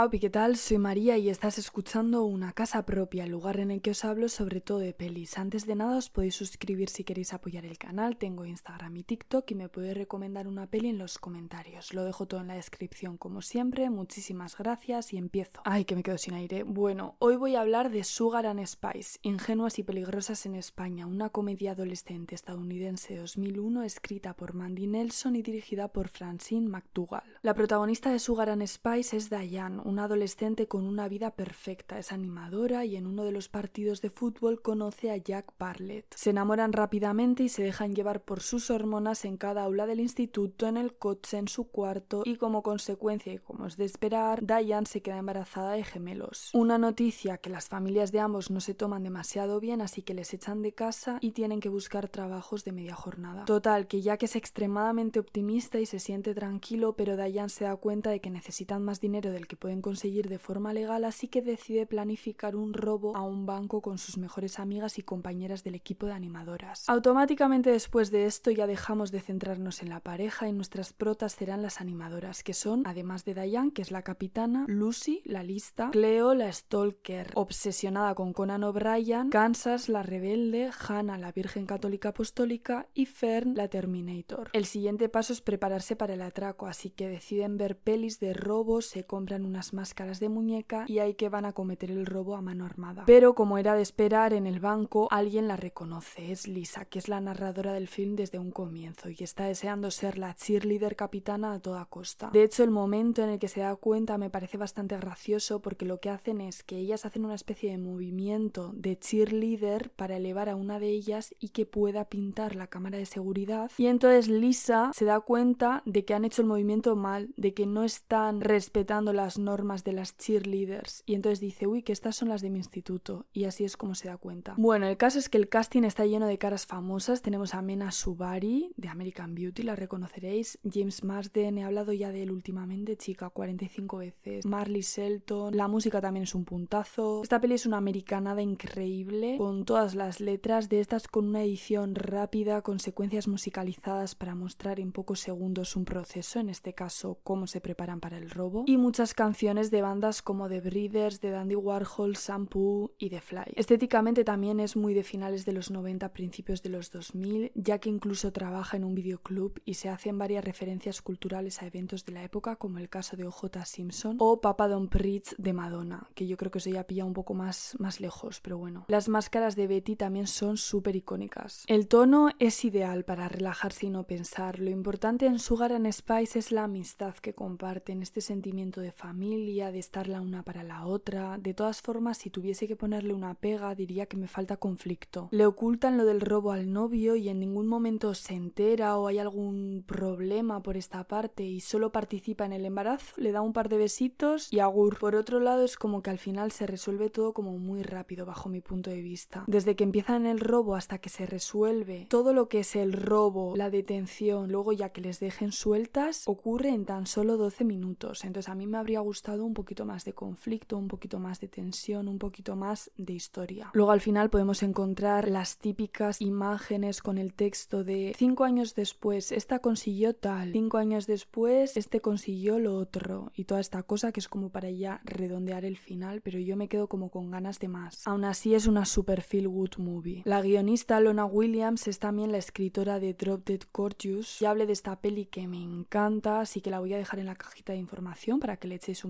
Aupi, ¿qué tal? Soy María y estás escuchando Una Casa Propia, el lugar en el que os hablo sobre todo de pelis. Antes de nada os podéis suscribir si queréis apoyar el canal, tengo Instagram y TikTok y me podéis recomendar una peli en los comentarios. Lo dejo todo en la descripción como siempre, muchísimas gracias y empiezo. Ay, que me quedo sin aire. Bueno, hoy voy a hablar de Sugar and Spice, Ingenuas y Peligrosas en España, una comedia adolescente estadounidense 2001 escrita por Mandy Nelson y dirigida por Francine McDougall. La protagonista de Sugar and Spice es Diane, una adolescente con una vida perfecta, es animadora y en uno de los partidos de fútbol conoce a Jack Barlett. Se enamoran rápidamente y se dejan llevar por sus hormonas en cada aula del instituto, en el coche, en su cuarto y como consecuencia y como es de esperar, Diane se queda embarazada de gemelos. Una noticia que las familias de ambos no se toman demasiado bien así que les echan de casa y tienen que buscar trabajos de media jornada. Total, que Jack es extremadamente optimista y se siente tranquilo pero Diane se da cuenta de que necesitan más dinero del que pueden conseguir de forma legal, así que decide planificar un robo a un banco con sus mejores amigas y compañeras del equipo de animadoras. Automáticamente después de esto ya dejamos de centrarnos en la pareja y nuestras protas serán las animadoras, que son, además de Diane, que es la capitana, Lucy, la lista, Cleo, la stalker, obsesionada con Conan O'Brien, Kansas, la rebelde, Hannah, la virgen católica apostólica y Fern, la Terminator. El siguiente paso es prepararse para el atraco, así que deciden ver pelis de robos, se compran máscaras de muñeca y hay que van a cometer el robo a mano armada. Pero como era de esperar, en el banco alguien la reconoce. Es Lisa, que es la narradora del film desde un comienzo y está deseando ser la cheerleader capitana a toda costa. De hecho, el momento en el que se da cuenta me parece bastante gracioso porque lo que hacen es que ellas hacen una especie de movimiento de cheerleader para elevar a una de ellas y que pueda pintar la cámara de seguridad. Y entonces Lisa se da cuenta de que han hecho el movimiento mal, de que no están respetando las normas más de las cheerleaders y entonces dice, uy, que estas son las de mi instituto y así es como se da cuenta. Bueno, el caso es que el casting está lleno de caras famosas. Tenemos a Mena Subari de American Beauty, la reconoceréis. James Marsden, he hablado ya de él últimamente, chica, 45 veces. Marley Shelton, la música también es un puntazo. Esta peli es una americanada increíble, con todas las letras de estas con una edición rápida, con secuencias musicalizadas para mostrar en pocos segundos un proceso, en este caso cómo se preparan para el robo, y muchas canciones de bandas como The Breeders, de Dandy Warhol, Shampoo y The Fly. Estéticamente también es muy de finales de los 90, principios de los 2000, ya que incluso trabaja en un videoclub y se hacen varias referencias culturales a eventos de la época, como el caso de OJ Simpson o Papa Don Preach de Madonna, que yo creo que eso ya pilla un poco más, más lejos, pero bueno. Las máscaras de Betty también son súper icónicas. El tono es ideal para relajarse y no pensar. Lo importante en Sugar and Spice es la amistad que comparten, este sentimiento de familia de estar la una para la otra. De todas formas, si tuviese que ponerle una pega, diría que me falta conflicto. Le ocultan lo del robo al novio y en ningún momento se entera o hay algún problema por esta parte y solo participa en el embarazo, le da un par de besitos y agur. Por otro lado, es como que al final se resuelve todo como muy rápido bajo mi punto de vista. Desde que empiezan el robo hasta que se resuelve, todo lo que es el robo, la detención, luego ya que les dejen sueltas, ocurre en tan solo 12 minutos. Entonces a mí me habría gustado un poquito más de conflicto, un poquito más de tensión, un poquito más de historia. Luego al final podemos encontrar las típicas imágenes con el texto de cinco años después, esta consiguió tal, cinco años después, este consiguió lo otro y toda esta cosa que es como para ya redondear el final, pero yo me quedo como con ganas de más. Aún así es una super feel good movie. La guionista Lona Williams es también la escritora de Drop Dead Gorgeous y hable de esta peli que me encanta, así que la voy a dejar en la cajita de información para que le echéis un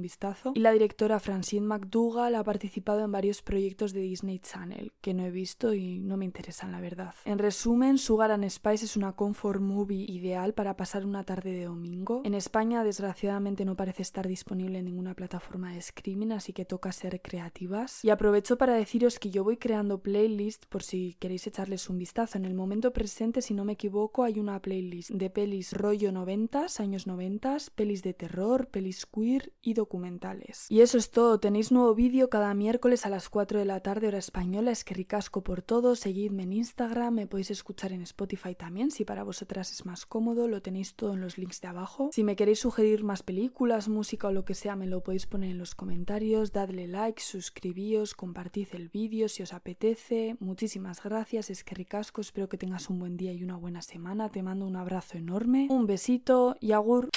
y la directora Francine McDougall ha participado en varios proyectos de Disney Channel, que no he visto y no me interesan la verdad. En resumen, Sugar and Spice es una comfort movie ideal para pasar una tarde de domingo. En España, desgraciadamente, no parece estar disponible en ninguna plataforma de streaming, así que toca ser creativas. Y aprovecho para deciros que yo voy creando playlists por si queréis echarles un vistazo. En el momento presente, si no me equivoco, hay una playlist de pelis rollo 90, años 90, pelis de terror, pelis queer y y eso es todo, tenéis nuevo vídeo cada miércoles a las 4 de la tarde hora española, es que ricasco por todo, seguidme en Instagram, me podéis escuchar en Spotify también, si para vosotras es más cómodo, lo tenéis todo en los links de abajo. Si me queréis sugerir más películas, música o lo que sea, me lo podéis poner en los comentarios, dadle like, suscribíos, compartid el vídeo si os apetece. Muchísimas gracias, es que ricasco, espero que tengas un buen día y una buena semana, te mando un abrazo enorme, un besito y agur.